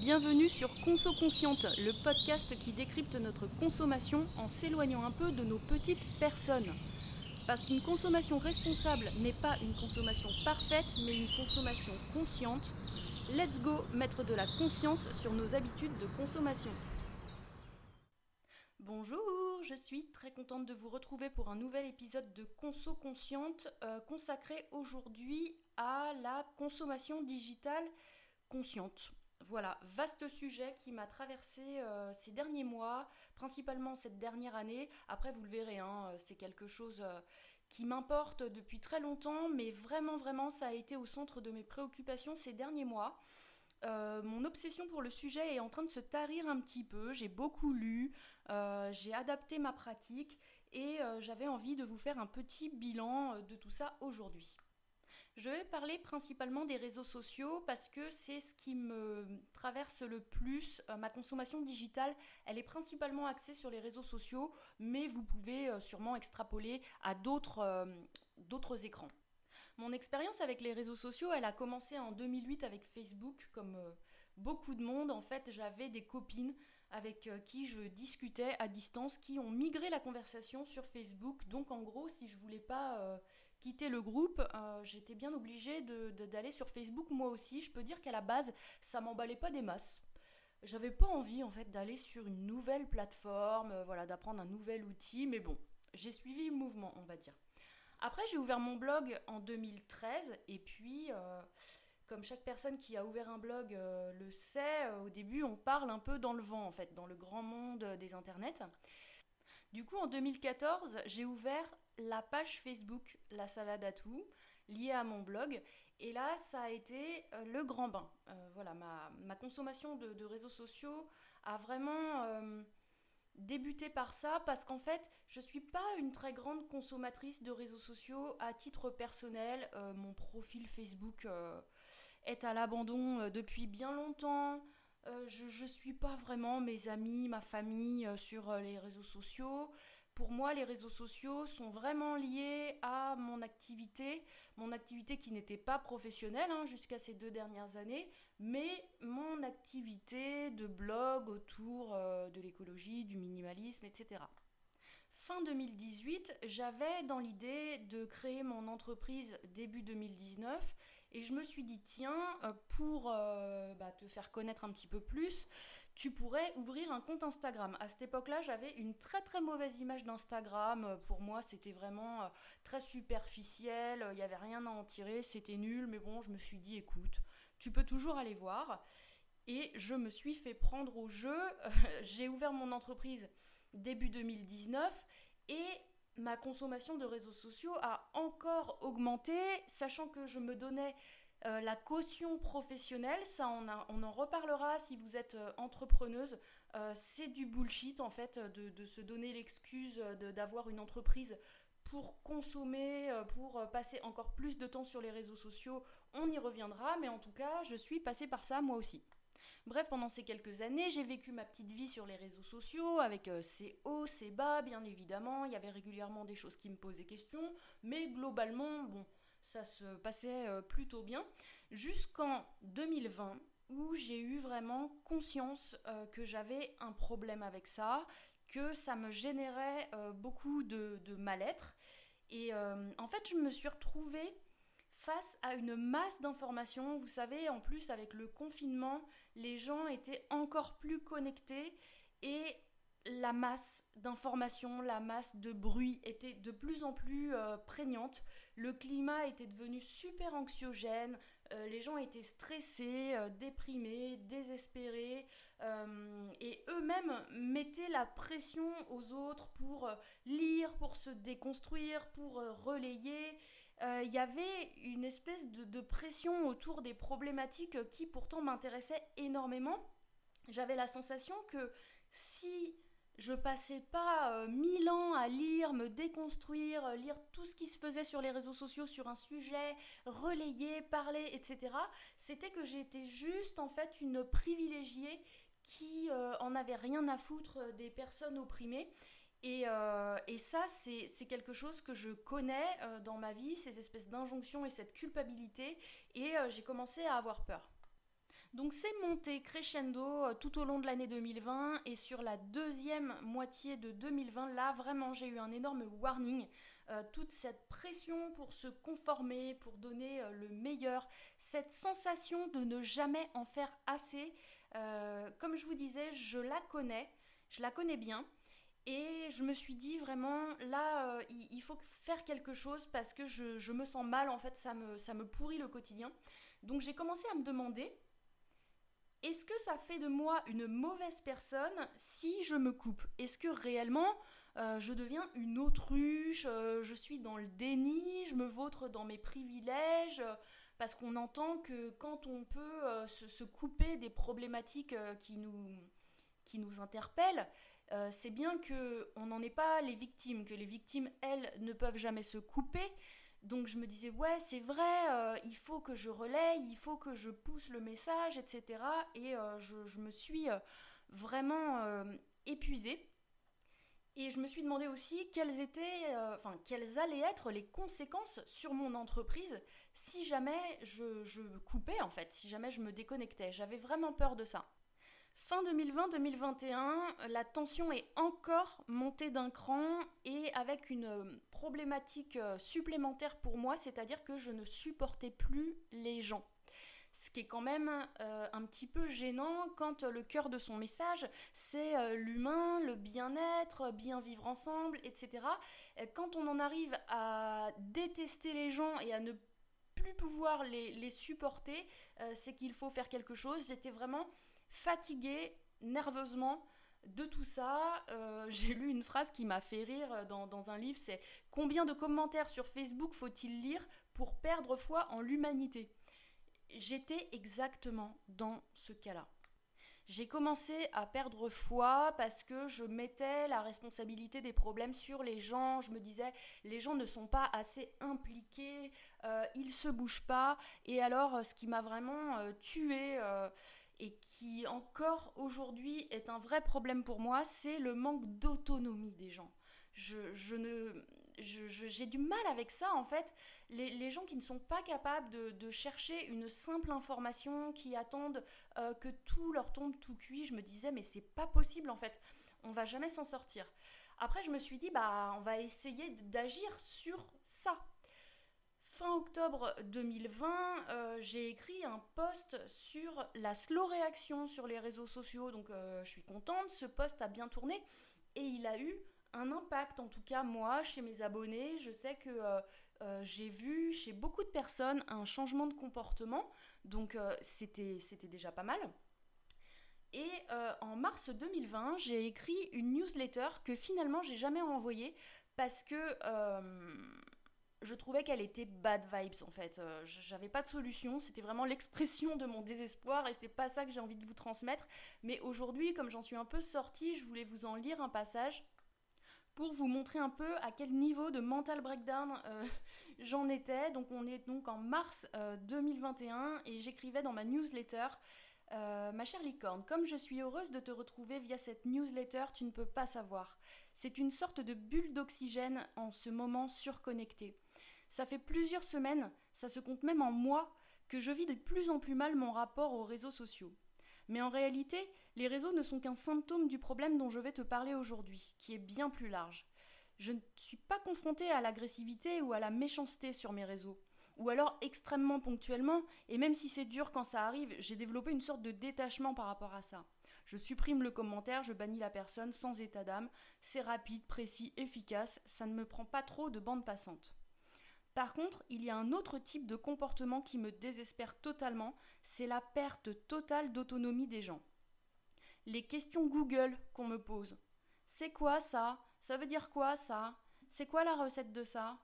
Bienvenue sur Conso Consciente, le podcast qui décrypte notre consommation en s'éloignant un peu de nos petites personnes. Parce qu'une consommation responsable n'est pas une consommation parfaite, mais une consommation consciente. Let's go mettre de la conscience sur nos habitudes de consommation. Bonjour, je suis très contente de vous retrouver pour un nouvel épisode de Conso Consciente euh, consacré aujourd'hui à la consommation digitale consciente. Voilà, vaste sujet qui m'a traversé euh, ces derniers mois, principalement cette dernière année. Après, vous le verrez, hein, c'est quelque chose euh, qui m'importe depuis très longtemps, mais vraiment, vraiment, ça a été au centre de mes préoccupations ces derniers mois. Euh, mon obsession pour le sujet est en train de se tarir un petit peu. J'ai beaucoup lu, j'ai adapté ma pratique et j'avais envie de vous faire un petit bilan de tout ça aujourd'hui. Je vais parler principalement des réseaux sociaux parce que c'est ce qui me traverse le plus. Euh, ma consommation digitale, elle est principalement axée sur les réseaux sociaux, mais vous pouvez euh, sûrement extrapoler à d'autres euh, écrans. Mon expérience avec les réseaux sociaux, elle a commencé en 2008 avec Facebook, comme beaucoup de monde. En fait, j'avais des copines avec qui je discutais à distance, qui ont migré la conversation sur Facebook. Donc en gros, si je voulais pas quitter le groupe, euh, j'étais bien obligée d'aller sur Facebook moi aussi. Je peux dire qu'à la base, ça m'emballait pas des masses. J'avais pas envie en fait d'aller sur une nouvelle plateforme, euh, voilà, d'apprendre un nouvel outil, mais bon, j'ai suivi le mouvement, on va dire. Après, j'ai ouvert mon blog en 2013 et puis, euh, comme chaque personne qui a ouvert un blog le sait, au début, on parle un peu dans le vent en fait, dans le grand monde des internets. Du coup, en 2014, j'ai ouvert la page Facebook La Salade à tout, liée à mon blog. Et là, ça a été euh, le grand bain. Euh, voilà, ma, consommation de, réseaux sociaux a vraiment euh, débuté par ça parce qu'en fait, je ne suis pas une très grande consommatrice de réseaux sociaux à titre personnel. mon profil Facebook est à l'abandon depuis bien longtemps. je ne suis pas vraiment mes amis, ma famille sur les réseaux sociaux pour moi, les réseaux sociaux sont vraiment liés à mon activité, mon activité qui n'était pas professionnelle hein, jusqu'à ces deux dernières années, mais mon activité de blog autour euh, de l'écologie, du minimalisme, etc. Fin 2018, j'avais dans l'idée de créer mon entreprise début 2019 et je me suis dit, tiens, euh, pour euh, bah, te faire connaître un petit peu plus, tu pourrais ouvrir un compte Instagram. À cette époque-là, j'avais une très très mauvaise image d'Instagram. Pour moi, c'était vraiment euh, très superficiel, il n'y avait rien à en tirer, c'était nul, mais bon, je me suis dit, écoute, tu peux toujours aller voir. Et je me suis fait prendre au jeu. J'ai ouvert mon entreprise début 2019 et ma consommation de réseaux sociaux a encore augmenté, sachant que je me donnais euh, la caution professionnelle, ça on, en reparlera si vous êtes euh, entrepreneuse. Euh, c'est du bullshit en fait de, se donner l'excuse d'avoir une entreprise pour consommer, pour passer encore plus de temps sur les réseaux sociaux. On y reviendra, mais en tout cas, je suis passée par ça moi aussi. Bref, pendant ces quelques années, j'ai vécu ma petite vie sur les réseaux sociaux avec ses hauts, ses bas, bien évidemment. Il y avait régulièrement des choses qui me posaient question, mais globalement, bon, ça se passait euh, plutôt bien, jusqu'en 2020 où j'ai eu vraiment conscience euh, que j'avais un problème avec ça, que ça me générait euh, beaucoup de, mal-être. Et en fait, je me suis retrouvée face à une masse d'informations. Vous savez, en plus, avec le confinement, les gens étaient encore plus connectés et la masse d'informations, la masse de bruit était de plus en plus prégnante. Le climat était devenu super anxiogène, euh, les gens étaient stressés, euh, déprimés, désespérés, euh, et eux-mêmes mettaient la pression aux autres pour lire, pour se déconstruire, pour relayer. Il y avait une espèce de pression autour des problématiques qui pourtant m'intéressaient énormément. J'avais la sensation que si je passais pas euh, mille ans à lire, me déconstruire, euh, lire tout ce qui se faisait sur les réseaux sociaux sur un sujet, relayer, parler, etc. C'était que j'étais juste en fait une privilégiée qui euh, en avait rien à foutre des personnes opprimées. Et ça, c'est quelque chose que je connais dans ma vie, ces espèces d'injonctions et cette culpabilité. Et j'ai commencé à avoir peur. Donc c'est monté crescendo euh, tout au long de l'année 2020 et sur la deuxième moitié de 2020, là vraiment j'ai eu un énorme warning. Euh, toute cette pression pour se conformer, pour donner euh, le meilleur, cette sensation de ne jamais en faire assez. comme je vous disais, je la connais, je la connais bien. Et je me suis dit vraiment, là, il, faut faire quelque chose parce que je, me sens mal, en fait, ça me, ça me pourrit le quotidien. Donc j'ai commencé à me demander, est-ce que ça fait de moi une mauvaise personne si je me coupe? Est-ce que réellement euh, je deviens une autruche, euh, je suis dans le déni, je me vautre dans mes privilèges? Parce qu'on entend que quand on peut euh, se, couper des problématiques qui, nous, qui nous interpellent, c'est bien qu'on n'en est pas les victimes, que les victimes, elles, ne peuvent jamais se couper, donc je me disais, ouais, c'est vrai, euh, il faut que je relaye, il faut que je pousse le message, etc. Et euh, je, me suis euh, vraiment épuisée. Et je me suis demandé aussi quelles étaient, enfin, quelles allaient être les conséquences sur mon entreprise si jamais je, je coupais, en fait, si jamais je me déconnectais. J'avais vraiment peur de ça. Fin 2020-2021, la tension est encore montée d'un cran et avec une euh, problématique euh, supplémentaire pour moi, c'est-à-dire que je ne supportais plus les gens. Ce qui est quand même euh, un petit peu gênant quand le cœur de son message, c'est l'humain, le bien-être, bien vivre ensemble, etc. quand on en arrive à détester les gens et à ne plus pouvoir les, les supporter, c'est qu'il faut faire quelque chose. J'étais vraiment fatiguée nerveusement de tout ça. Euh, j'ai lu une phrase qui m'a fait rire dans, un livre, c'est Combien de commentaires sur Facebook faut-il lire pour perdre foi en l'humanité? J'étais exactement dans ce cas-là. J'ai commencé à perdre foi parce que je mettais la responsabilité des problèmes sur les gens. Je me disais, les gens ne sont pas assez impliqués, euh, ils se bougent pas. Et alors, ce qui m'a vraiment euh, tué, euh, et qui encore aujourd'hui est un vrai problème pour moi, c'est le manque d'autonomie des gens. Je, ne, j'ai du mal avec ça en fait. Les, gens qui ne sont pas capables de, chercher une simple information, qui attendent euh, que tout leur tombe tout cuit, je me disais mais c'est pas possible en fait. On va jamais s'en sortir. Après je me suis dit bah on va essayer d'agir sur ça fin octobre 2020, euh, j'ai écrit un post sur la slow réaction sur les réseaux sociaux. Donc euh, je suis contente, ce post a bien tourné et il a eu un impact, en tout cas moi, chez mes abonnés. Je sais que euh, j'ai vu chez beaucoup de personnes un changement de comportement, donc c'était déjà pas mal. Et en mars 2020, j'ai écrit une newsletter que finalement j'ai jamais envoyée parce que je trouvais qu'elle était bad vibes en fait. Euh, j'avais pas de solution, c'était vraiment l'expression de mon désespoir et c'est pas ça que j'ai envie de vous transmettre. Mais aujourd'hui, comme j'en suis un peu sortie, je voulais vous en lire un passage pour vous montrer un peu à quel niveau de mental breakdown euh, j'en étais. Donc on est donc en mars 2021 euh, et j'écrivais dans ma newsletter ma chère licorne, comme je suis heureuse de te retrouver via cette newsletter, tu ne peux pas savoir. C'est une sorte de bulle d'oxygène en ce moment surconnecté. Ça fait plusieurs semaines, ça se compte même en mois, que je vis de plus en plus mal mon rapport aux réseaux sociaux. Mais en réalité, les réseaux ne sont qu'un symptôme du problème dont je vais te parler aujourd'hui, qui est bien plus large. Je ne suis pas confrontée à l'agressivité ou à la méchanceté sur mes réseaux, ou alors extrêmement ponctuellement, et même si c'est dur quand ça arrive, j'ai développé une sorte de détachement par rapport à ça. Je supprime le commentaire, je bannis la personne sans état d'âme, c'est rapide, précis, efficace, ça ne me prend pas trop de bande passante. Par contre, il y a un autre type de comportement qui me désespère totalement, c'est la perte totale d'autonomie des gens. Les questions Google qu'on me pose. C'est quoi ça? Ça veut dire quoi ça? C'est quoi la recette de ça?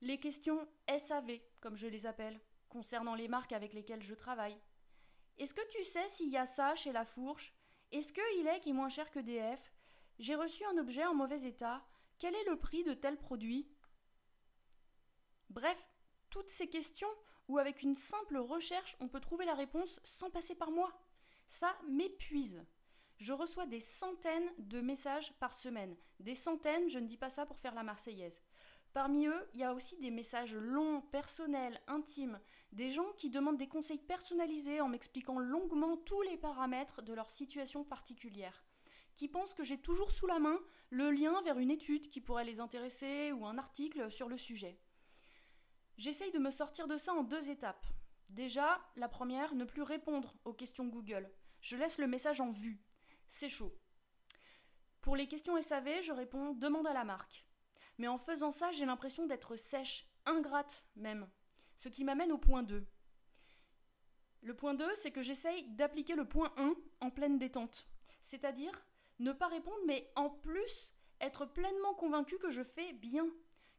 Les questions SAV, comme je les appelle, concernant les marques avec lesquelles je travaille. Est-ce que tu sais s'il y a ça chez la fourche? Est-ce qu'il est qui est moins cher que DF J'ai reçu un objet en mauvais état. Quel est le prix de tel produit? Bref, toutes ces questions où avec une simple recherche on peut trouver la réponse sans passer par moi. Ça m'épuise. Je reçois des centaines de messages par semaine. Des centaines, je ne dis pas ça pour faire la marseillaise. Parmi eux, il y a aussi des messages longs, personnels, intimes, Des gens qui demandent des conseils personnalisés en m'expliquant longuement tous les paramètres de leur situation particulière. Qui pensent que j'ai toujours sous la main le lien vers une étude qui pourrait les intéresser ou un article sur le sujet. J'essaye de me sortir de ça en deux étapes. Déjà, la première, ne plus répondre aux questions Google. Je laisse le message en vue. C'est chaud. Pour les questions SAV, je réponds demande à la marque. Mais en faisant ça, j'ai l'impression d'être sèche, ingrate même. Ce qui m'amène au point 2. Le point 2, c'est que j'essaye d'appliquer le point 1 en pleine détente. C'est-à-dire ne pas répondre, mais en plus être pleinement convaincu que je fais bien,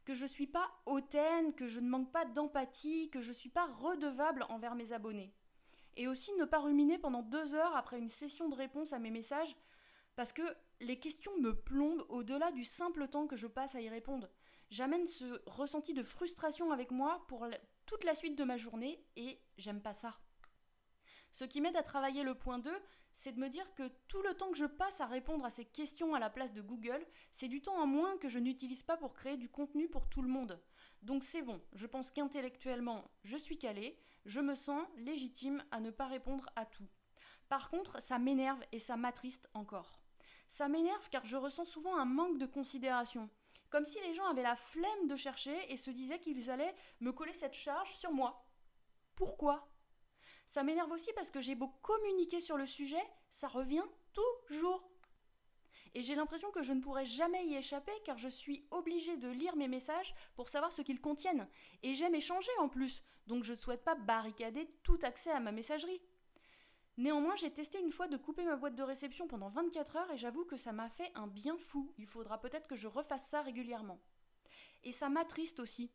que je ne suis pas hautaine, que je ne manque pas d'empathie, que je ne suis pas redevable envers mes abonnés. Et aussi ne pas ruminer pendant deux heures après une session de réponse à mes messages, parce que les questions me plombent au-delà du simple temps que je passe à y répondre. J'amène ce ressenti de frustration avec moi pour toute la suite de ma journée et j'aime pas ça. Ce qui m'aide à travailler le point 2, c'est de me dire que tout le temps que je passe à répondre à ces questions à la place de Google, c'est du temps en moins que je n'utilise pas pour créer du contenu pour tout le monde. Donc c'est bon, je pense qu'intellectuellement, je suis calée, je me sens légitime à ne pas répondre à tout. Par contre, ça m'énerve et ça m'attriste encore. Ça m'énerve car je ressens souvent un manque de considération. Comme si les gens avaient la flemme de chercher et se disaient qu'ils allaient me coller cette charge sur moi. Pourquoi? Ça m'énerve aussi parce que j'ai beau communiquer sur le sujet, ça revient toujours. Et j'ai l'impression que je ne pourrai jamais y échapper car je suis obligée de lire mes messages pour savoir ce qu'ils contiennent. Et j'aime échanger en plus, donc je ne souhaite pas barricader tout accès à ma messagerie. Néanmoins, j'ai testé une fois de couper ma boîte de réception pendant 24 heures et j'avoue que ça m'a fait un bien fou. Il faudra peut-être que je refasse ça régulièrement. Et ça m'attriste aussi.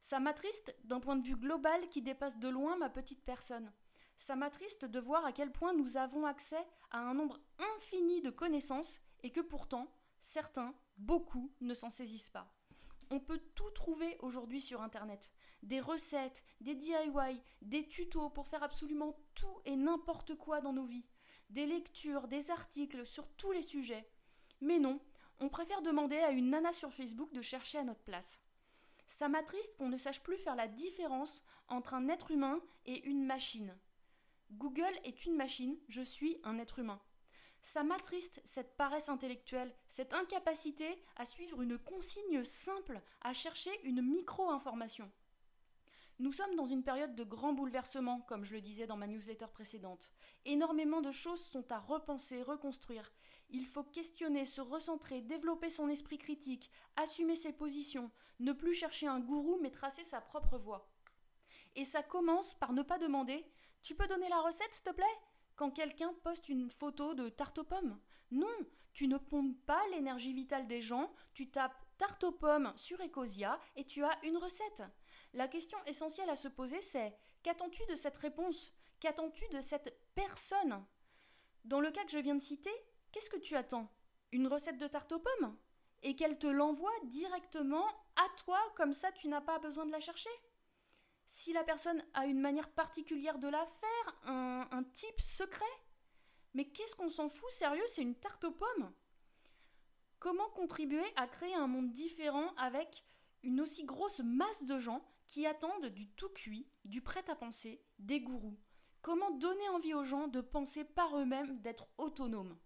Ça m'attriste d'un point de vue global qui dépasse de loin ma petite personne. Ça m'attriste de voir à quel point nous avons accès à un nombre infini de connaissances et que pourtant, certains, beaucoup, ne s'en saisissent pas. On peut tout trouver aujourd'hui sur Internet des recettes, des DIY, des tutos pour faire absolument tout et n'importe quoi dans nos vies, des lectures, des articles sur tous les sujets. Mais non, on préfère demander à une nana sur Facebook de chercher à notre place. Ça m'attriste qu'on ne sache plus faire la différence entre un être humain et une machine. Google est une machine, je suis un être humain. Ça m'attriste cette paresse intellectuelle, cette incapacité à suivre une consigne simple, à chercher une micro-information. Nous sommes dans une période de grands bouleversements, comme je le disais dans ma newsletter précédente. Énormément de choses sont à repenser, reconstruire. Il faut questionner, se recentrer, développer son esprit critique, assumer ses positions, ne plus chercher un gourou mais tracer sa propre voie. Et ça commence par ne pas demander Tu peux donner la recette, s'il te plaît? Quand quelqu'un poste une photo de tarte aux pommes. Non, tu ne pompes pas l'énergie vitale des gens, tu tapes tarte aux pommes sur Ecosia et tu as une recette. La question essentielle à se poser, c'est qu'attends-tu de cette réponse? Qu'attends-tu de cette personne? Dans le cas que je viens de citer, qu'est-ce que tu attends? Une recette de tarte aux pommes? Et qu'elle te l'envoie directement à toi, comme ça tu n'as pas besoin de la chercher? Si la personne a une manière particulière de la faire, un, type secret Mais qu'est-ce qu'on s'en fout Sérieux, c'est une tarte aux pommes Comment contribuer à créer un monde différent avec une aussi grosse masse de gens qui attendent du tout cuit, du prêt-à-penser, des gourous? Comment donner envie aux gens de penser par eux-mêmes, d'être autonomes?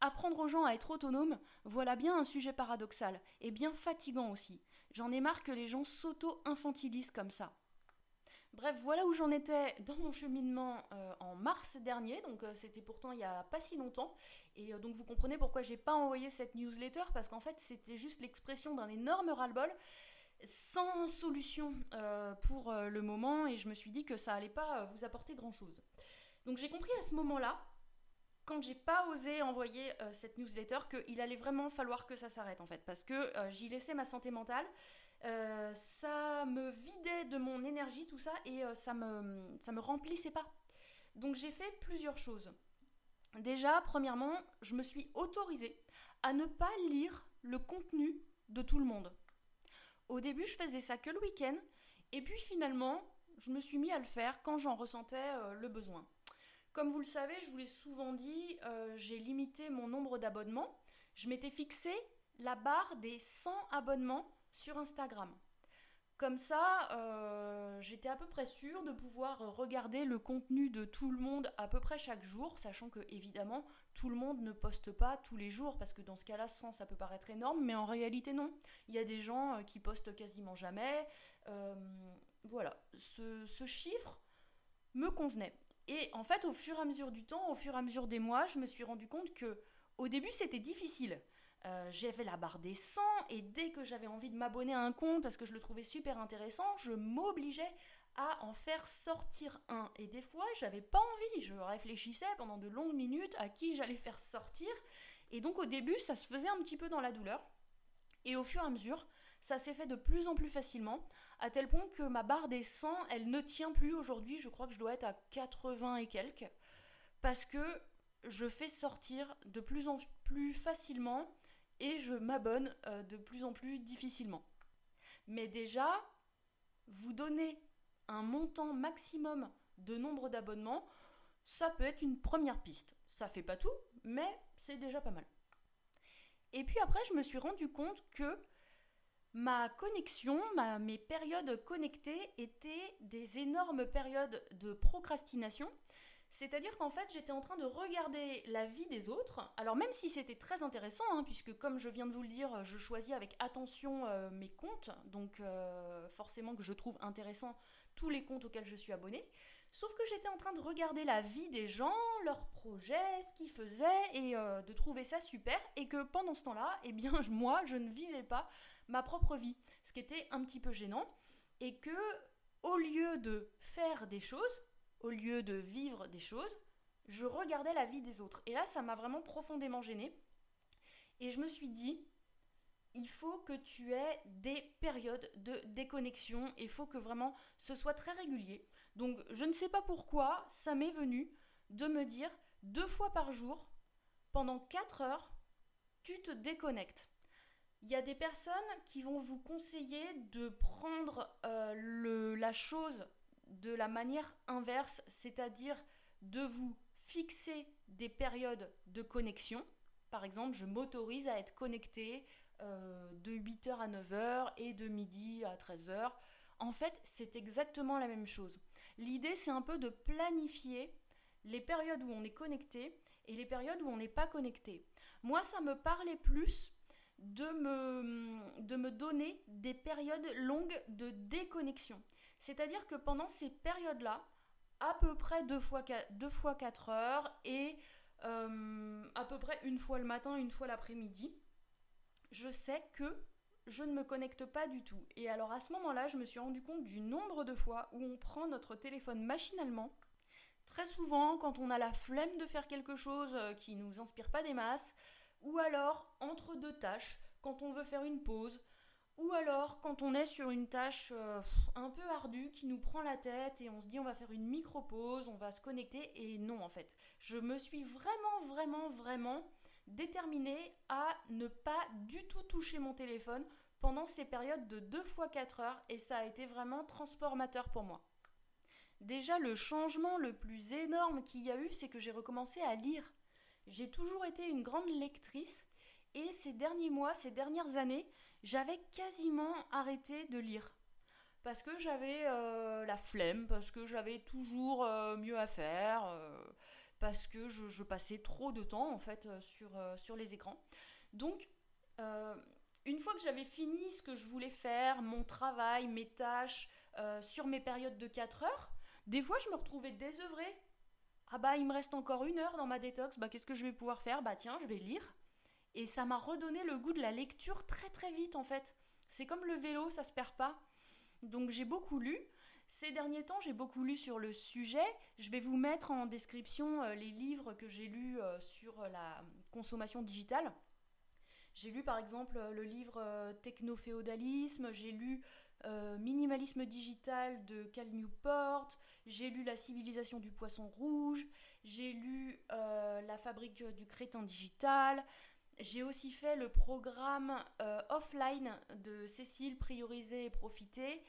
Apprendre aux gens à être autonomes, voilà bien un sujet paradoxal, et bien fatigant aussi. J'en ai marre que les gens s'auto-infantilisent comme ça. Bref, voilà où j'en étais dans mon cheminement euh, en mars dernier, donc euh, c'était pourtant il n'y a pas si longtemps. Et euh, donc vous comprenez pourquoi j'ai pas envoyé cette newsletter, parce qu'en fait c'était juste l'expression d'un énorme ras-le-bol sans solution pour le moment et je me suis dit que ça allait pas vous apporter grand chose. Donc j'ai compris à ce moment-là, quand j'ai pas osé envoyer cette newsletter, qu'il allait vraiment falloir que ça s'arrête en fait, parce que j'y laissais ma santé mentale. Ça me vidait de mon énergie, tout ça, et ça, me, ça me remplissait pas. Donc j'ai fait plusieurs choses. Déjà, premièrement, je me suis autorisée à ne pas lire le contenu de tout le monde. Au début, je faisais ça que le week-end, et puis finalement, je me suis mis à le faire quand j'en ressentais euh, le besoin. Comme vous le savez, je vous l'ai souvent dit, euh, j'ai limité mon nombre d'abonnements. Je m'étais fixé la barre des 100 abonnements sur Instagram. Comme ça, euh, j'étais à peu près sûre de pouvoir regarder le contenu de tout le monde à peu près chaque jour, sachant que évidemment tout le monde ne poste pas tous les jours, parce que dans ce cas-là, 100 ça peut paraître énorme, mais en réalité non. Il y a des gens euh, qui postent quasiment jamais. Euh, voilà, ce, ce chiffre me convenait. Et en fait, au fur et à mesure du temps, au fur et à mesure des mois, je me suis rendu compte que au début c'était difficile euh, j'avais la barre des 100 et dès que j'avais envie de m'abonner à un compte parce que je le trouvais super intéressant, je m'obligeais à en faire sortir un. Et des fois, j'avais pas envie, je réfléchissais pendant de longues minutes à qui j'allais faire sortir. Et donc au début, ça se faisait un petit peu dans la douleur. Et au fur et à mesure, ça s'est fait de plus en plus facilement, à tel point que ma barre des 100, elle ne tient plus aujourd'hui, je crois que je dois être à 80 et quelques, parce que je fais sortir de plus en plus facilement et je m'abonne euh, de plus en plus difficilement. Mais déjà, vous donner un montant maximum de nombre d'abonnements, ça peut être une première piste. Ça fait pas tout, mais c'est déjà pas mal. Et puis après, je me suis rendu compte que ma connexion, mes périodes connectées étaient des énormes périodes de procrastination c'est-à-dire qu'en fait, j'étais en train de regarder la vie des autres. Alors même si c'était très intéressant, hein, puisque comme je viens de vous le dire, je choisis avec attention euh, mes comptes, donc euh, forcément que je trouve intéressant tous les comptes auxquels je suis abonnée. Sauf que j'étais en train de regarder la vie des gens, leurs projets, ce qu'ils faisaient, et euh, de trouver ça super, et que pendant ce temps-là, eh bien moi, je ne vivais pas ma propre vie, ce qui était un petit peu gênant, et que au lieu de faire des choses, au lieu de vivre des choses, je regardais la vie des autres. Et là, ça m'a vraiment profondément gênée. Et je me suis dit, il faut que tu aies des périodes de déconnexion. Il faut que vraiment ce soit très régulier. Donc, je ne sais pas pourquoi, ça m'est venu de me dire deux fois par jour, pendant quatre heures, tu te déconnectes. Il y a des personnes qui vont vous conseiller de prendre euh, la chose de la manière inverse, c'est-à-dire de vous fixer des périodes de connexion. Par exemple, je m'autorise à être connecté euh, de 8h à 9h et de midi à 13h. En fait, c'est exactement la même chose. L'idée, c'est un peu de planifier les périodes où on est connecté et les périodes où on n'est pas connecté. Moi, ça me parlait plus de me, de me donner des périodes longues de déconnexion. C'est-à-dire que pendant ces périodes-là, à peu près deux fois, 4 heures et euh, à peu près une fois le matin, une fois l'après-midi, je sais que je ne me connecte pas du tout. Et alors à ce moment-là, je me suis rendu compte du nombre de fois où on prend notre téléphone machinalement. Très souvent, quand on a la flemme de faire quelque chose euh, qui ne nous inspire pas des masses, ou alors entre deux tâches, quand on veut faire une pause, ou alors quand on est sur une tâche euh, un peu ardue qui nous prend la tête et on se dit on va faire une micro-pause, on va se connecter et non en fait. Je me suis vraiment vraiment vraiment déterminée à ne pas du tout toucher mon téléphone pendant ces périodes de 2 fois 4 heures et ça a été vraiment transformateur pour moi. Déjà le changement le plus énorme qu'il y a eu c'est que j'ai recommencé à lire. J'ai toujours été une grande lectrice et ces derniers mois, ces dernières années, j'avais quasiment arrêté de lire. Parce que j'avais euh, la flemme, parce que j'avais toujours euh, mieux à faire, euh, parce que je, passais trop de temps en fait sur, sur les écrans. Donc, une fois que j'avais fini ce que je voulais faire, mon travail, mes tâches, sur mes périodes de 4 heures, des fois je me retrouvais désœuvrée. Ah bah il me reste encore une heure dans ma détox, bah qu'est-ce que je vais pouvoir faire? Bah tiens, je vais lire. Et ça m'a redonné le goût de la lecture très très vite en fait. C'est comme le vélo, ça se perd pas. Donc j'ai beaucoup lu. Ces derniers temps, j'ai beaucoup lu sur le sujet. Je vais vous mettre en description euh, les livres que j'ai lus euh, sur la consommation digitale. J'ai lu par exemple le livre euh, Techno-féodalisme, j'ai lu Minimalisme digital de Cal Newport, j'ai lu La civilisation du poisson rouge, j'ai lu La fabrique du crétin digital, j'ai aussi fait le programme euh, offline de Cécile, Prioriser et Profiter.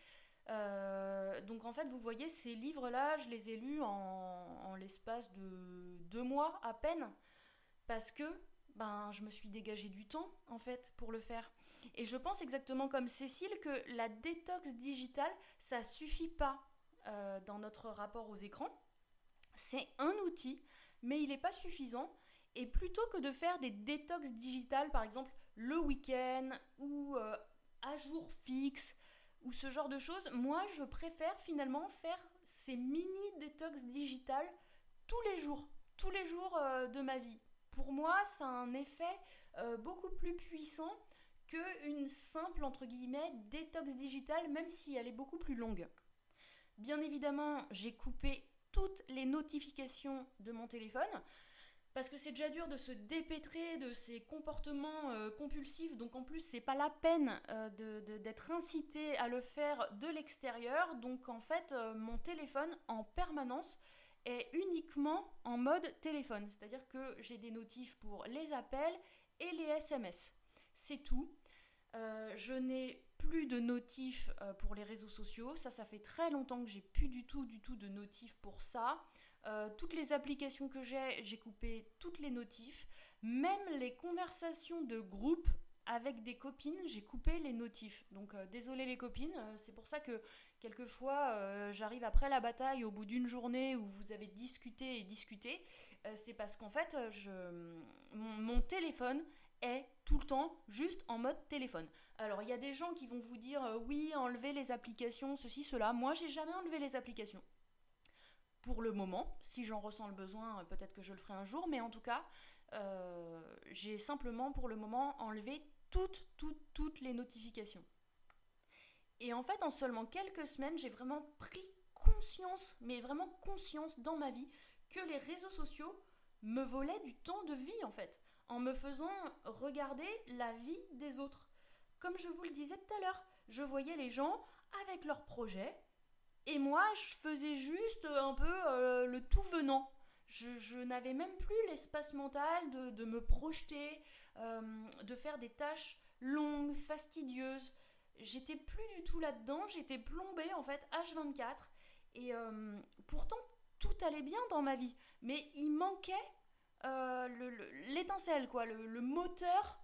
Euh, donc en fait, vous voyez, ces livres-là, je les ai lus en, l'espace de deux mois à peine, parce que ben, je me suis dégagé du temps, en fait, pour le faire. Et je pense exactement comme Cécile que la détox digitale, ça suffit pas euh, dans notre rapport aux écrans. C'est un outil, mais il n'est pas suffisant. Et plutôt que de faire des détox digitales, par exemple le week-end ou euh, à jour fixe ou ce genre de choses, moi je préfère finalement faire ces mini détox digitales tous les jours, tous les jours euh, de ma vie. Pour moi, ça a un effet beaucoup plus puissant qu'une simple entre guillemets détox digitale, même si elle est beaucoup plus longue. Bien évidemment, j'ai coupé toutes les notifications de mon téléphone parce que c'est déjà dur de se dépêtrer de ces comportements euh, compulsifs. Donc en plus, c'est pas la peine euh, d'être incité à le faire de l'extérieur. Donc en fait, euh, mon téléphone en permanence est uniquement en mode téléphone. C'est-à-dire que j'ai des notifs pour les appels et les SMS. C'est tout. je n'ai plus de notifs pour les réseaux sociaux. Ça, ça fait très longtemps que j'ai plus du tout, du tout de notifs pour ça. Euh, toutes les applications que j'ai, j'ai coupé toutes les notifs. Même les conversations de groupe avec des copines, j'ai coupé les notifs. Donc euh, désolé les copines, c'est pour ça que quelquefois j'arrive après la bataille au bout d'une journée où vous avez discuté et discuté. c'est parce qu'en fait, mon téléphone est tout le temps juste en mode téléphone. Alors il y a des gens qui vont vous dire euh, oui, enlever les applications, ceci, cela. Moi, j'ai jamais enlevé les applications. Pour le moment, si j'en ressens le besoin, euh, peut-être que je le ferai un jour, mais en tout cas, euh, j'ai simplement pour le moment enlevé toutes, toutes, toutes les notifications. Et en fait, en seulement quelques semaines, j'ai vraiment pris conscience, mais vraiment conscience dans ma vie, que les réseaux sociaux me volaient du temps de vie en fait en me faisant regarder la vie des autres. Comme je vous le disais tout à l'heure, je voyais les gens avec leurs projets et moi je faisais juste un peu euh, le tout venant. Je, n'avais même plus l'espace mental de, me projeter, euh, de faire des tâches longues, fastidieuses. J'étais plus du tout là-dedans, j'étais plombée en fait H24 et euh, pourtant tout allait bien dans ma vie, mais il manquait euh, l'étincelle, quoi, le, moteur,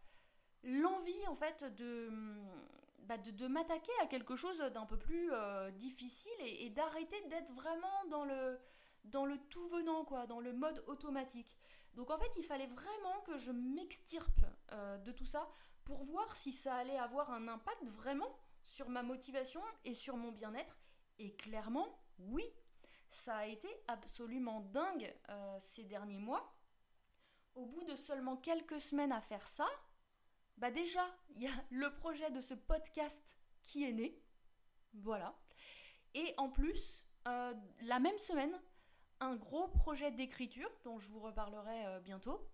l'envie en fait de, bah, de, m'attaquer à quelque chose d'un peu plus euh, difficile et, d'arrêter d'être vraiment dans le, dans le tout venant, quoi, dans le mode automatique. Donc en fait, il fallait vraiment que je m'extirpe euh, de tout ça pour voir si ça allait avoir un impact vraiment sur ma motivation et sur mon bien-être. Et clairement, oui, ça a été absolument dingue ces derniers mois au bout de seulement quelques semaines à faire ça, bah déjà, il y a le projet de ce podcast qui est né. Voilà. Et en plus, euh, la même semaine, un gros projet d'écriture dont je vous reparlerai euh, bientôt.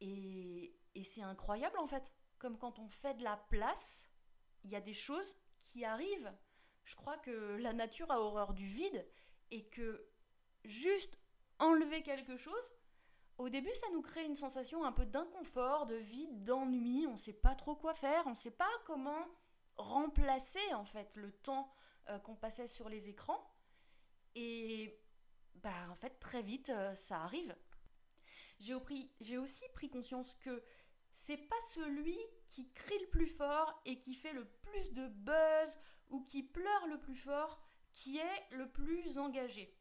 Et, et c'est incroyable en fait. Comme quand on fait de la place, il y a des choses qui arrivent. Je crois que la nature a horreur du vide et que juste enlever quelque chose, au début, ça nous crée une sensation un peu d'inconfort, de vide, d'ennui. On ne sait pas trop quoi faire, on ne sait pas comment remplacer en fait le temps euh, qu'on passait sur les écrans. Et bah en fait très vite euh, ça arrive. J'ai aussi pris conscience que c'est pas celui qui crie le plus fort et qui fait le plus de buzz ou qui pleure le plus fort qui est le plus engagé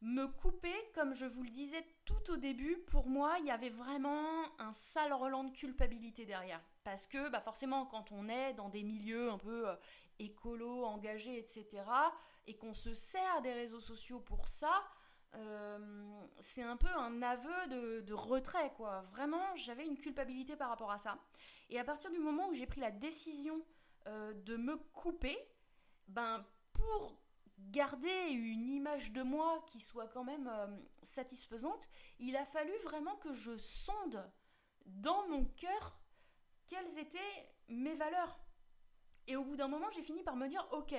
me couper, comme je vous le disais tout au début, pour moi, il y avait vraiment un sale relent de culpabilité derrière. Parce que bah forcément, quand on est dans des milieux un peu euh, écolo, engagés, etc., et qu'on se sert des réseaux sociaux pour ça, euh, c'est un peu un aveu de, retrait, quoi. Vraiment, j'avais une culpabilité par rapport à ça. Et à partir du moment où j'ai pris la décision euh, de me couper, ben pour garder une image de moi qui soit quand même euh, satisfaisante, il a fallu vraiment que je sonde dans mon cœur quelles étaient mes valeurs. Et au bout d'un moment, j'ai fini par me dire, ok,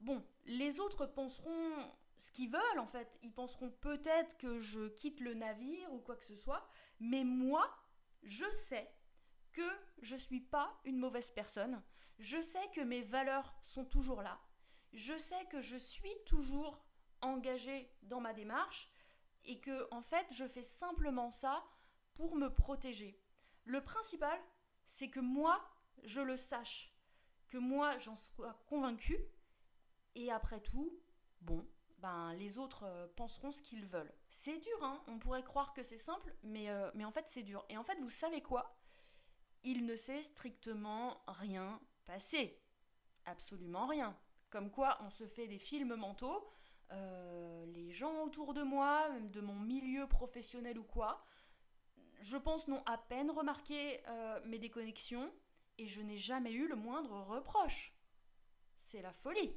bon, les autres penseront ce qu'ils veulent en fait, ils penseront peut-être que je quitte le navire ou quoi que ce soit, mais moi, je sais que je ne suis pas une mauvaise personne, je sais que mes valeurs sont toujours là, je sais que je suis toujours engagée dans ma démarche et que en fait je fais simplement ça pour me protéger. Le principal, c'est que moi, je le sache, que moi, j'en sois convaincue, et après tout, bon, ben, les autres euh, penseront ce qu'ils veulent. C'est dur, hein on pourrait croire que c'est simple, mais, euh, mais en fait c'est dur. Et en fait, vous savez quoi? Il ne s'est strictement rien passé. Absolument rien. Comme quoi on se fait des films mentaux, euh, les gens autour de moi, même de mon milieu professionnel ou quoi, je pense n'ont à peine remarqué mes déconnexions et je n'ai jamais eu le moindre reproche. C'est la folie.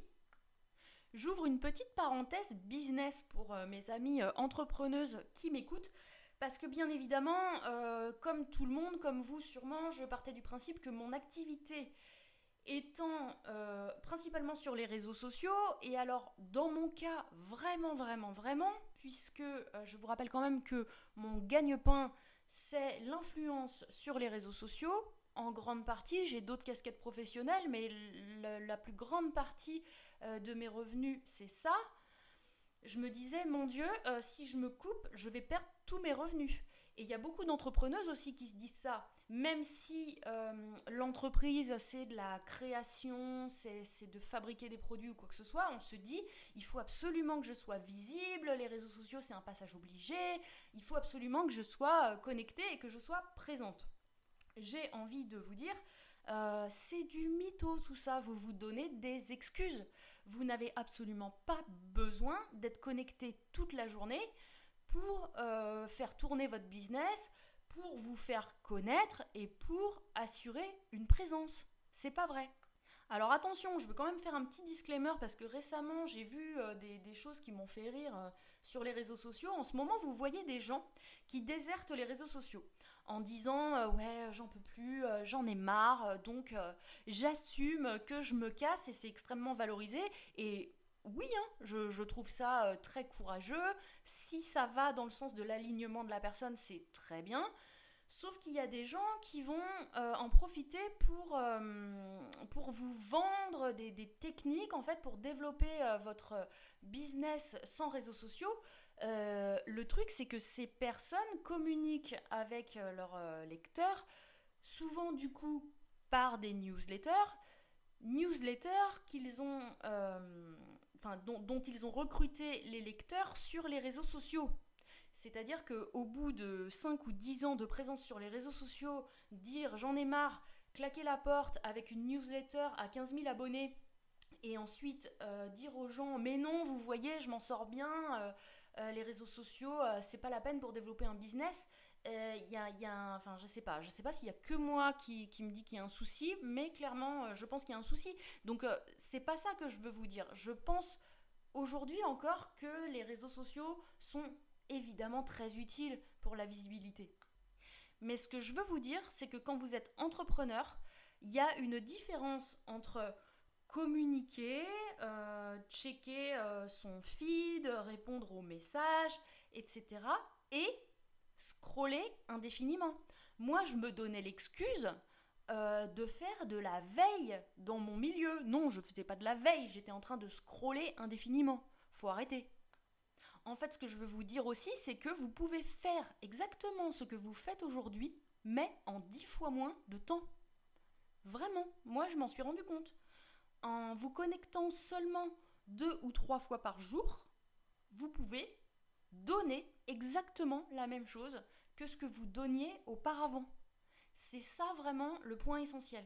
J'ouvre une petite parenthèse business pour euh, mes amies euh, entrepreneuses qui m'écoutent. Parce que bien évidemment, euh, comme tout le monde, comme vous sûrement, je partais du principe que mon activité étant principalement sur les réseaux sociaux, et alors dans mon cas, vraiment, vraiment, vraiment, puisque je vous rappelle quand même que mon gagne-pain, c'est l'influence sur les réseaux sociaux, en grande partie, j'ai d'autres casquettes professionnelles, mais la plus grande partie euh, de mes revenus, c'est ça. Je me disais, mon Dieu, euh, si je me coupe, je vais perdre tous mes revenus. Et il y a beaucoup d'entrepreneuses aussi qui se disent ça. Même si euh, l'entreprise, c'est de la création, c'est de fabriquer des produits ou quoi que ce soit, on se dit, il faut absolument que je sois visible, les réseaux sociaux, c'est un passage obligé, il faut absolument que je sois connectée et que je sois présente. J'ai envie de vous dire, c'est du mytho tout ça, vous vous donnez des excuses. Vous n'avez absolument pas besoin d'être connecté toute la journée pour euh, faire tourner votre business, pour vous faire connaître et pour assurer une présence. C'est pas vrai. Alors attention, je veux quand même faire un petit disclaimer parce que récemment j'ai vu euh, des, choses qui m'ont fait rire euh, sur les réseaux sociaux. En ce moment, vous voyez des gens qui désertent les réseaux sociaux en disant ouais j'en peux plus, j'en ai marre, donc j'assume que je me casse et c'est extrêmement valorisé et oui, hein, je, trouve ça très courageux. Si ça va dans le sens de l'alignement de la personne, c'est très bien. Sauf qu'il y a des gens qui vont en profiter pour, pour vous vendre des, techniques en fait pour développer votre business sans réseaux sociaux. Euh, le truc, c'est que ces personnes communiquent avec euh, leurs euh, lecteurs, souvent du coup par des newsletters, newsletters qu'ils ont, dont, ils ont recruté les lecteurs sur les réseaux sociaux. C'est-à-dire qu'au bout de 5 ou 10 ans de présence sur les réseaux sociaux, dire j'en ai marre, claquer la porte avec une newsletter à 15 000 abonnés, et ensuite dire aux gens mais non, vous voyez, je m'en sors bien, euh, les réseaux sociaux, euh, c'est pas la peine pour développer un business. Il euh, y enfin, je sais pas, je sais pas s'il y a que moi qui, me dit qu'il y a un souci, mais clairement, je pense qu'il y a un souci. Donc, c'est pas ça que je veux vous dire. Je pense aujourd'hui encore que les réseaux sociaux sont évidemment très utiles pour la visibilité. Mais ce que je veux vous dire, c'est que quand vous êtes entrepreneur, il y a une différence entre communiquer, euh, checker euh, son feed, répondre aux messages, etc. Et scroller indéfiniment. Moi, je me donnais l'excuse euh, de faire de la veille dans mon milieu. Non, je ne faisais pas de la veille, j'étais en train de scroller indéfiniment. Faut arrêter. En fait, ce que je veux vous dire aussi, c'est que vous pouvez faire exactement ce que vous faites aujourd'hui, mais en dix fois moins de temps. Vraiment, moi je m'en suis rendu compte en vous connectant seulement deux ou trois fois par jour, vous pouvez donner exactement la même chose que ce que vous donniez auparavant. C'est ça vraiment le point essentiel.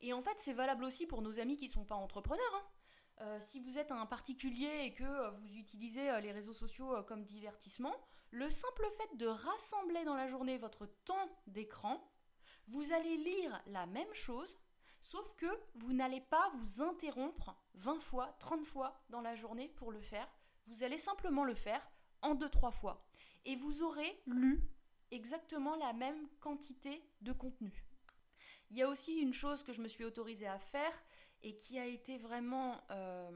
Et en fait, c'est valable aussi pour nos amis qui ne sont pas entrepreneurs. Hein. Euh, si vous êtes un particulier et que vous utilisez euh, les réseaux sociaux euh, comme divertissement, le simple fait de rassembler dans la journée votre temps d'écran, vous allez lire la même chose Sauf que vous n'allez pas vous interrompre 20 fois, 30 fois dans la journée pour le faire. Vous allez simplement le faire en 2-3 fois. Et vous aurez lu exactement la même quantité de contenu. Il y a aussi une chose que je me suis autorisée à faire et qui a été vraiment euh,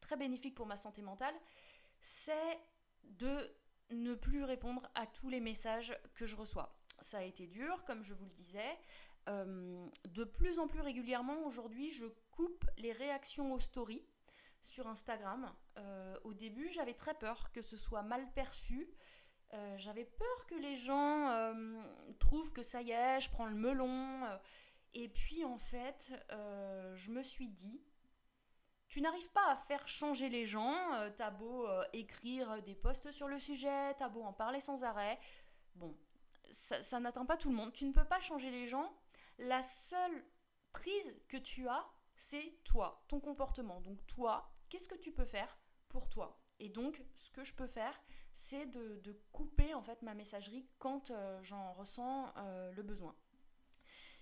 très bénéfique pour ma santé mentale, c'est de ne plus répondre à tous les messages que je reçois. Ça a été dur, comme je vous le disais. Euh, de plus en plus régulièrement, aujourd'hui, je coupe les réactions aux stories sur Instagram. Euh, au début, j'avais très peur que ce soit mal perçu. j'avais peur que les gens trouvent que ça y est, je prends le melon. et puis en fait, je me suis dit, tu n'arrives pas à faire changer les gens, t'as beau écrire des posts sur le sujet, t'as beau en parler sans arrêt. Bon, ça, n'atteint pas tout le monde. Tu ne peux pas changer les gens. La seule prise que tu as, c'est toi, ton comportement. Donc toi, qu'est-ce que tu peux faire pour toi? Et donc, ce que je peux faire, c'est de, couper en fait ma messagerie quand euh, j'en ressens euh, le besoin.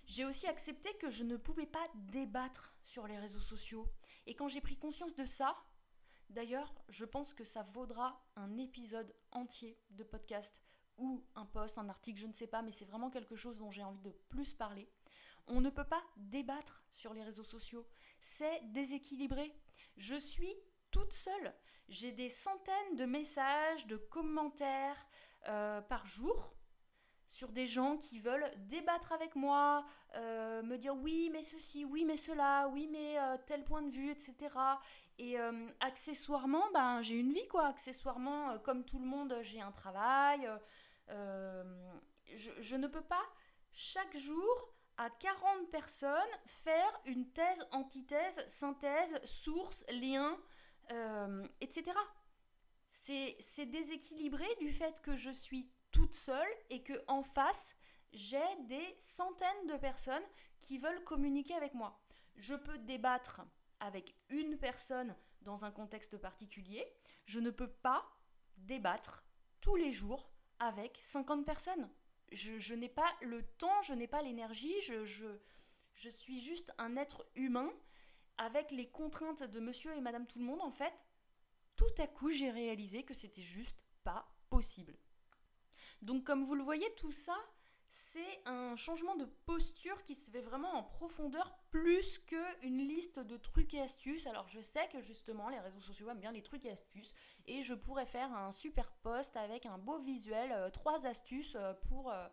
J'ai aussi accepté que je ne pouvais pas débattre sur les réseaux sociaux. Et quand j'ai pris conscience de ça, d'ailleurs, je pense que ça vaudra un épisode entier de podcast ou un post, un article, je ne sais pas, mais c'est vraiment quelque chose dont j'ai envie de plus parler. On ne peut pas débattre sur les réseaux sociaux. C'est déséquilibré. Je suis toute seule. J'ai des centaines de messages, de commentaires euh, par jour sur des gens qui veulent débattre avec moi, euh, me dire oui mais ceci, oui mais cela, oui mais euh, tel point de vue, etc. Et accessoirement, ben, j'ai une vie quoi. Accessoirement, comme tout le monde, j'ai un travail, je, ne peux pas chaque jour à 40 personnes faire une thèse, antithèse, synthèse, source, lien, euh, etc. C'est déséquilibré du fait que je suis toute seule et que en face, j'ai des centaines de personnes qui veulent communiquer avec moi. Je peux débattre avec une personne dans un contexte particulier. Je ne peux pas débattre tous les jours avec 50 personnes. Je, n'ai pas le temps, je n'ai pas l'énergie, je, je, suis juste un être humain avec les contraintes de monsieur et madame tout le monde en fait. Tout à coup, j'ai réalisé que c'était juste pas possible. Donc comme vous le voyez, tout ça, c'est un changement de posture qui se fait vraiment en profondeur plus qu'une liste de trucs et astuces. Alors je sais que justement les réseaux sociaux aiment bien les trucs et astuces et je pourrais faire un super post avec un beau visuel, euh, trois astuces euh, pour euh,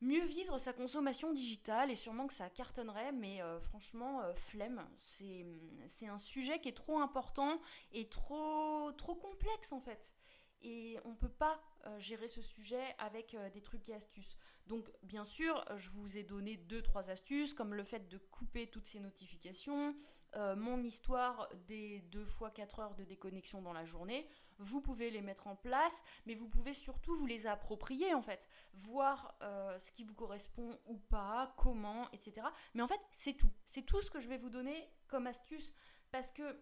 mieux vivre sa consommation digitale et sûrement que ça cartonnerait mais franchement flemme. C'est un sujet qui est trop important et trop, trop complexe en fait. Et on ne peut pas gérer ce sujet avec des trucs et astuces. Donc bien sûr, je vous ai donné deux trois astuces comme le fait de couper toutes ces notifications, euh, mon histoire des 2 fois 4 heures de déconnexion dans la journée. Vous pouvez les mettre en place, mais vous pouvez surtout vous les approprier en fait, voir euh, ce qui vous correspond ou pas, comment, etc. Mais en fait, c'est tout. C'est tout ce que je vais vous donner comme astuce parce que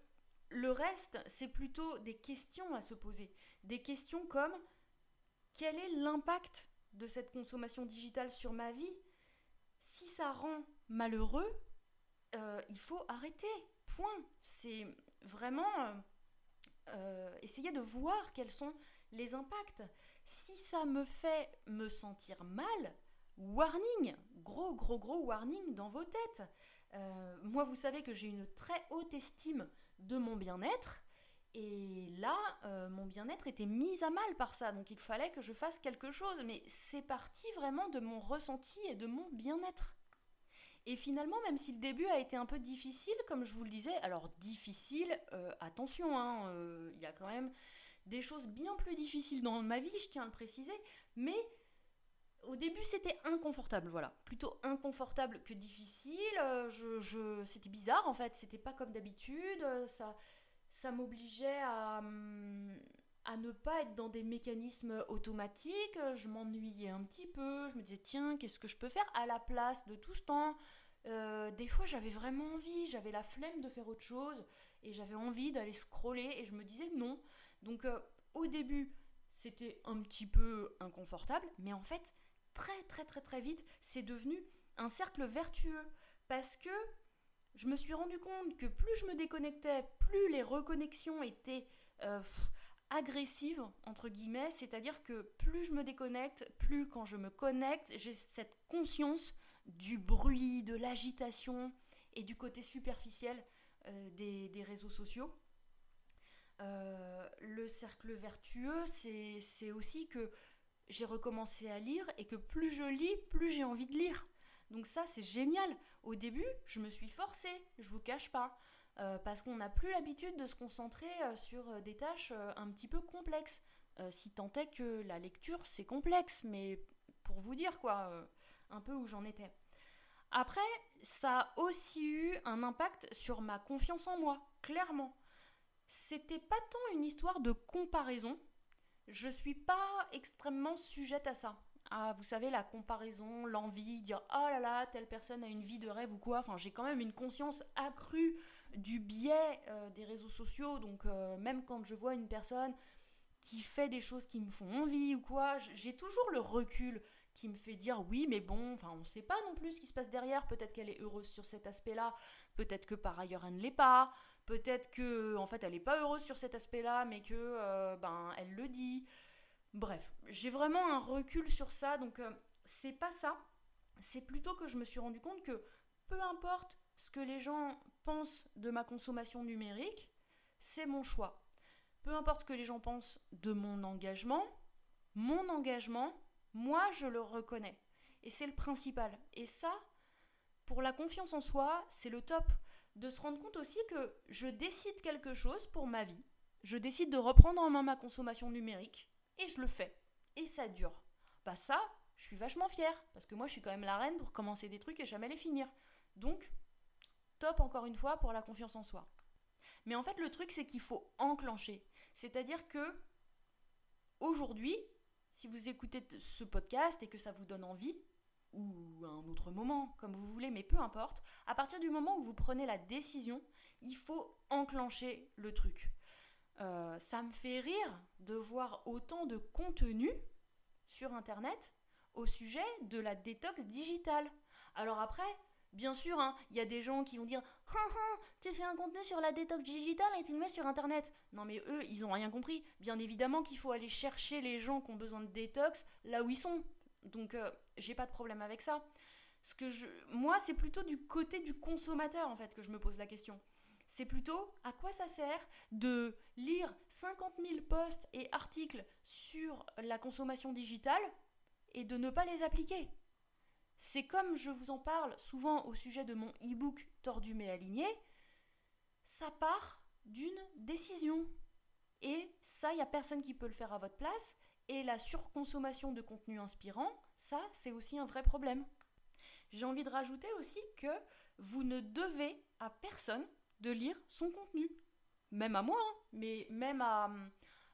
le reste, c'est plutôt des questions à se poser. Des questions comme quel est l'impact de cette consommation digitale sur ma vie, si ça rend malheureux, euh, il faut arrêter. Point. C'est vraiment euh, euh, essayer de voir quels sont les impacts. Si ça me fait me sentir mal, warning, gros gros gros warning dans vos têtes. moi, vous savez que j'ai une très haute estime de mon bien-être. Et là, euh, mon bien-être était mis à mal par ça, donc il fallait que je fasse quelque chose. Mais c'est parti vraiment de mon ressenti et de mon bien-être. Et finalement, même si le début a été un peu difficile, comme je vous le disais, alors difficile, euh, attention, hein, euh, il y a quand même des choses bien plus difficiles dans ma vie, je tiens à le préciser, mais au début c'était inconfortable, voilà, plutôt inconfortable que difficile. je, c'était bizarre en fait, c'était pas comme d'habitude, ça ça m'obligeait à, hum, à ne pas être dans des mécanismes automatiques. Je m'ennuyais un petit peu. Je me disais, tiens, qu'est-ce que je peux faire à la place de tout ce temps? Euh, Des fois, j'avais vraiment envie, j'avais la flemme de faire autre chose et j'avais envie d'aller scroller et je me disais non. Donc, euh, au début, c'était un petit peu inconfortable, mais en fait, très, très, très, très vite, c'est devenu un cercle vertueux parce que je me suis rendu compte que plus je me déconnectais, plus les reconnexions étaient euh, agressives, entre guillemets, c'est-à-dire que plus je me déconnecte, plus quand je me connecte, j'ai cette conscience du bruit, de l'agitation et du côté superficiel euh, des, réseaux sociaux. Euh, le cercle vertueux, c'est aussi que j'ai recommencé à lire et que plus je lis, plus j'ai envie de lire. Donc ça, c'est génial. Au début, je me suis forcée, je vous cache pas, euh, parce qu'on n'a plus l'habitude de se concentrer euh, sur euh, des tâches un petit peu complexes. si tant est que la lecture c'est complexe, mais pour vous dire quoi, un peu où j'en étais. Après, ça a aussi eu un impact sur ma confiance en moi, clairement. C'était pas tant une histoire de comparaison. Je suis pas extrêmement sujette à ça. Ah, vous savez, la comparaison, l'envie, dire oh là là, telle personne a une vie de rêve ou quoi. Enfin, j'ai quand même une conscience accrue du biais euh, des réseaux sociaux. Donc, euh, même quand je vois une personne qui fait des choses qui me font envie ou quoi, j'ai toujours le recul qui me fait dire oui, mais bon, enfin, on ne sait pas non plus ce qui se passe derrière. Peut-être qu'elle est heureuse sur cet aspect-là, peut-être que par ailleurs elle ne l'est pas, peut-être que en fait elle n'est pas heureuse sur cet aspect-là, mais que euh, ben elle le dit. Bref, j'ai vraiment un recul sur ça, donc euh, c'est pas ça. C'est plutôt que je me suis rendu compte que peu importe ce que les gens pensent de ma consommation numérique, c'est mon choix. Peu importe ce que les gens pensent de mon engagement, mon engagement, moi, je le reconnais. Et c'est le principal. Et ça, pour la confiance en soi, c'est le top. De se rendre compte aussi que je décide quelque chose pour ma vie. Je décide de reprendre en main ma consommation numérique. Et je le fais. Et ça dure. Bah ça, je suis vachement fière. Parce que moi, je suis quand même la reine pour commencer des trucs et jamais les finir. Donc, top encore une fois pour la confiance en soi. Mais en fait, le truc, c'est qu'il faut enclencher. C'est-à-dire que aujourd'hui, si vous écoutez ce podcast et que ça vous donne envie, ou à un autre moment, comme vous voulez, mais peu importe, à partir du moment où vous prenez la décision, il faut enclencher le truc. Euh, ça me fait rire de voir autant de contenu sur Internet au sujet de la détox digitale. Alors après, Bien sûr, hein, il y a des gens qui vont dire Tu fais un contenu sur la détox digitale et tu le mets sur internet. Non, mais eux, ils n'ont rien compris. Bien évidemment qu'il faut aller chercher les gens qui ont besoin de détox là où ils sont. Donc, euh, j'ai pas de problème avec ça. Moi, c'est plutôt du côté du consommateur en fait que je me pose la question. C'est plutôt à quoi ça sert de lire 50 000 posts et articles sur la consommation digitale et de ne pas les appliquer? C'est comme je vous en parle souvent au sujet de mon e-book Tordu mais aligné, ça part d'une décision. Et ça, il n'y a personne qui peut le faire à votre place. Et la surconsommation de contenu inspirant, ça, c'est aussi un vrai problème. J'ai envie de rajouter aussi que vous ne devez à personne de lire son contenu. Même à moi, hein, mais même à,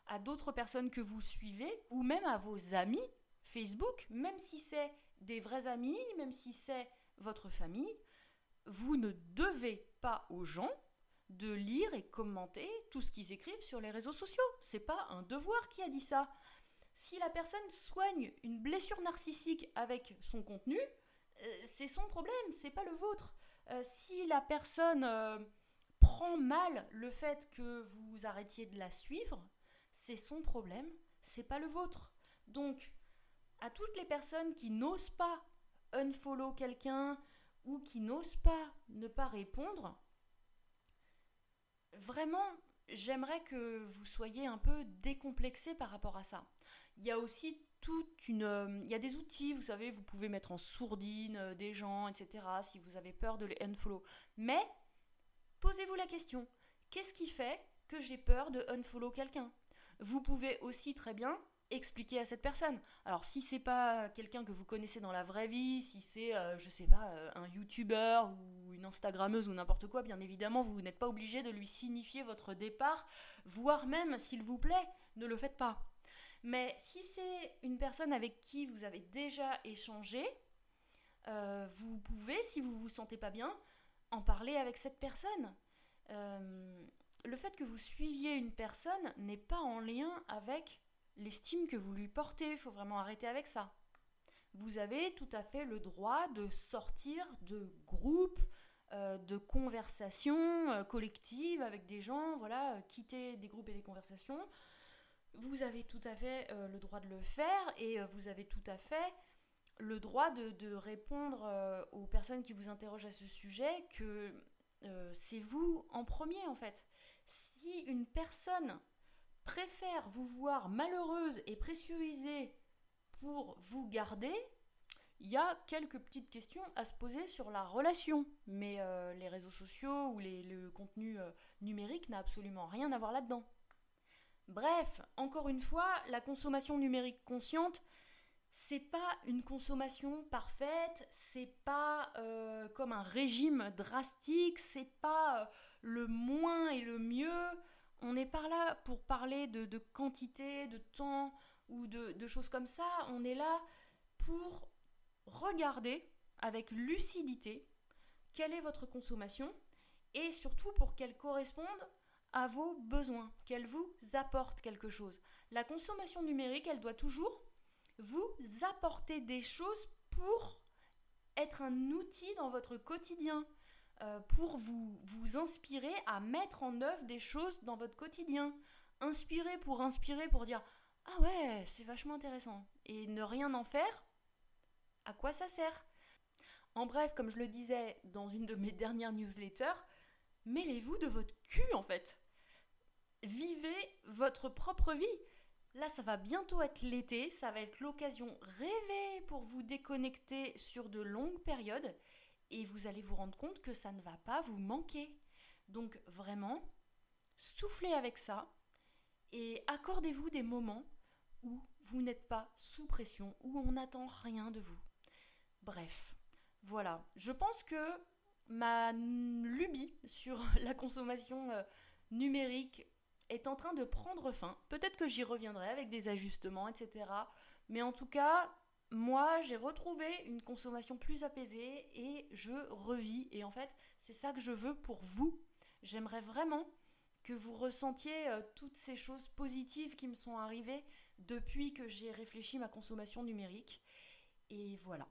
à d'autres personnes que vous suivez, ou même à vos amis Facebook, même si c'est des vrais amis, même si c'est votre famille, vous ne devez pas aux gens de lire et commenter tout ce qu'ils écrivent sur les réseaux sociaux. C'est pas un devoir qui a dit ça. Si la personne soigne une blessure narcissique avec son contenu, euh, c'est son problème, c'est pas le vôtre. Euh, si la personne euh, prend mal le fait que vous arrêtiez de la suivre, c'est son problème, c'est pas le vôtre. Donc, à toutes les personnes qui n'osent pas unfollow quelqu'un ou qui n'osent pas ne pas répondre, vraiment, j'aimerais que vous soyez un peu décomplexé par rapport à ça. Il y a aussi toute une... Euh, il y a des outils, vous savez, vous pouvez mettre en sourdine euh, des gens, etc., si vous avez peur de les unfollow. Mais, posez-vous la question, qu'est-ce qui fait que j'ai peur de unfollow quelqu'un? Vous pouvez aussi très bien expliquer à cette personne. Alors si c'est pas quelqu'un que vous connaissez dans la vraie vie, si c'est euh, je sais pas un youtubeur ou une instagrammeuse ou n'importe quoi, bien évidemment vous n'êtes pas obligé de lui signifier votre départ, voire même s'il vous plaît, ne le faites pas. Mais si c'est une personne avec qui vous avez déjà échangé, euh, vous pouvez, si vous vous sentez pas bien, en parler avec cette personne. le fait que vous suiviez une personne n'est pas en lien avec l'estime que vous lui portez. Il faut vraiment arrêter avec ça. Vous avez tout à fait le droit de sortir de groupes, euh, de conversations euh, collectives avec des gens, voilà, euh, quitter des groupes et des conversations. Vous avez tout à fait le droit de le faire et vous avez tout à fait le droit de, répondre aux personnes qui vous interrogent à ce sujet que c'est vous en premier en fait. Si une personne préfère vous voir malheureuse et pressurisée pour vous garder, il y a quelques petites questions à se poser sur la relation. Mais euh, les réseaux sociaux ou le contenu euh, numérique n'a absolument rien à voir là-dedans. Bref, encore une fois, la consommation numérique consciente, c'est pas une consommation parfaite, c'est pas euh, comme un régime drastique, c'est pas euh, le moins et le mieux. On n'est pas là pour parler de, quantité, de temps ou de, choses comme ça. On est là pour regarder avec lucidité quelle est votre consommation et surtout pour qu'elle corresponde à vos besoins, qu'elle vous apporte quelque chose. La consommation numérique, elle doit toujours vous apporter des choses pour être un outil dans votre quotidien, euh, pour vous, vous inspirer à mettre en œuvre des choses dans votre quotidien. Inspirer pour inspirer, pour dire Ah ouais, c'est vachement intéressant. Et ne rien en faire, à quoi ça sert? En bref, comme je le disais dans une de mes dernières newsletters, mêlez-vous de votre cul en fait. Vivez votre propre vie. Là, ça va bientôt être l'été, ça va être l'occasion rêvée pour vous déconnecter sur de longues périodes et vous allez vous rendre compte que ça ne va pas vous manquer. Donc vraiment, soufflez avec ça et accordez-vous des moments où vous n'êtes pas sous pression, où on n'attend rien de vous. Bref, voilà. Je pense que ma lubie sur la consommation euh, numérique est en train de prendre fin. Peut-être que j'y reviendrai avec des ajustements, etc. Mais en tout cas, moi, j'ai retrouvé une consommation plus apaisée et je revis. Et en fait, c'est ça que je veux pour vous. J'aimerais vraiment que vous ressentiez euh, toutes ces choses positives qui me sont arrivées depuis que j'ai réfléchi ma consommation numérique. Et voilà,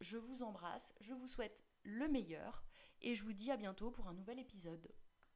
je vous embrasse, je vous souhaite le meilleur et je vous dis à bientôt pour un nouvel épisode.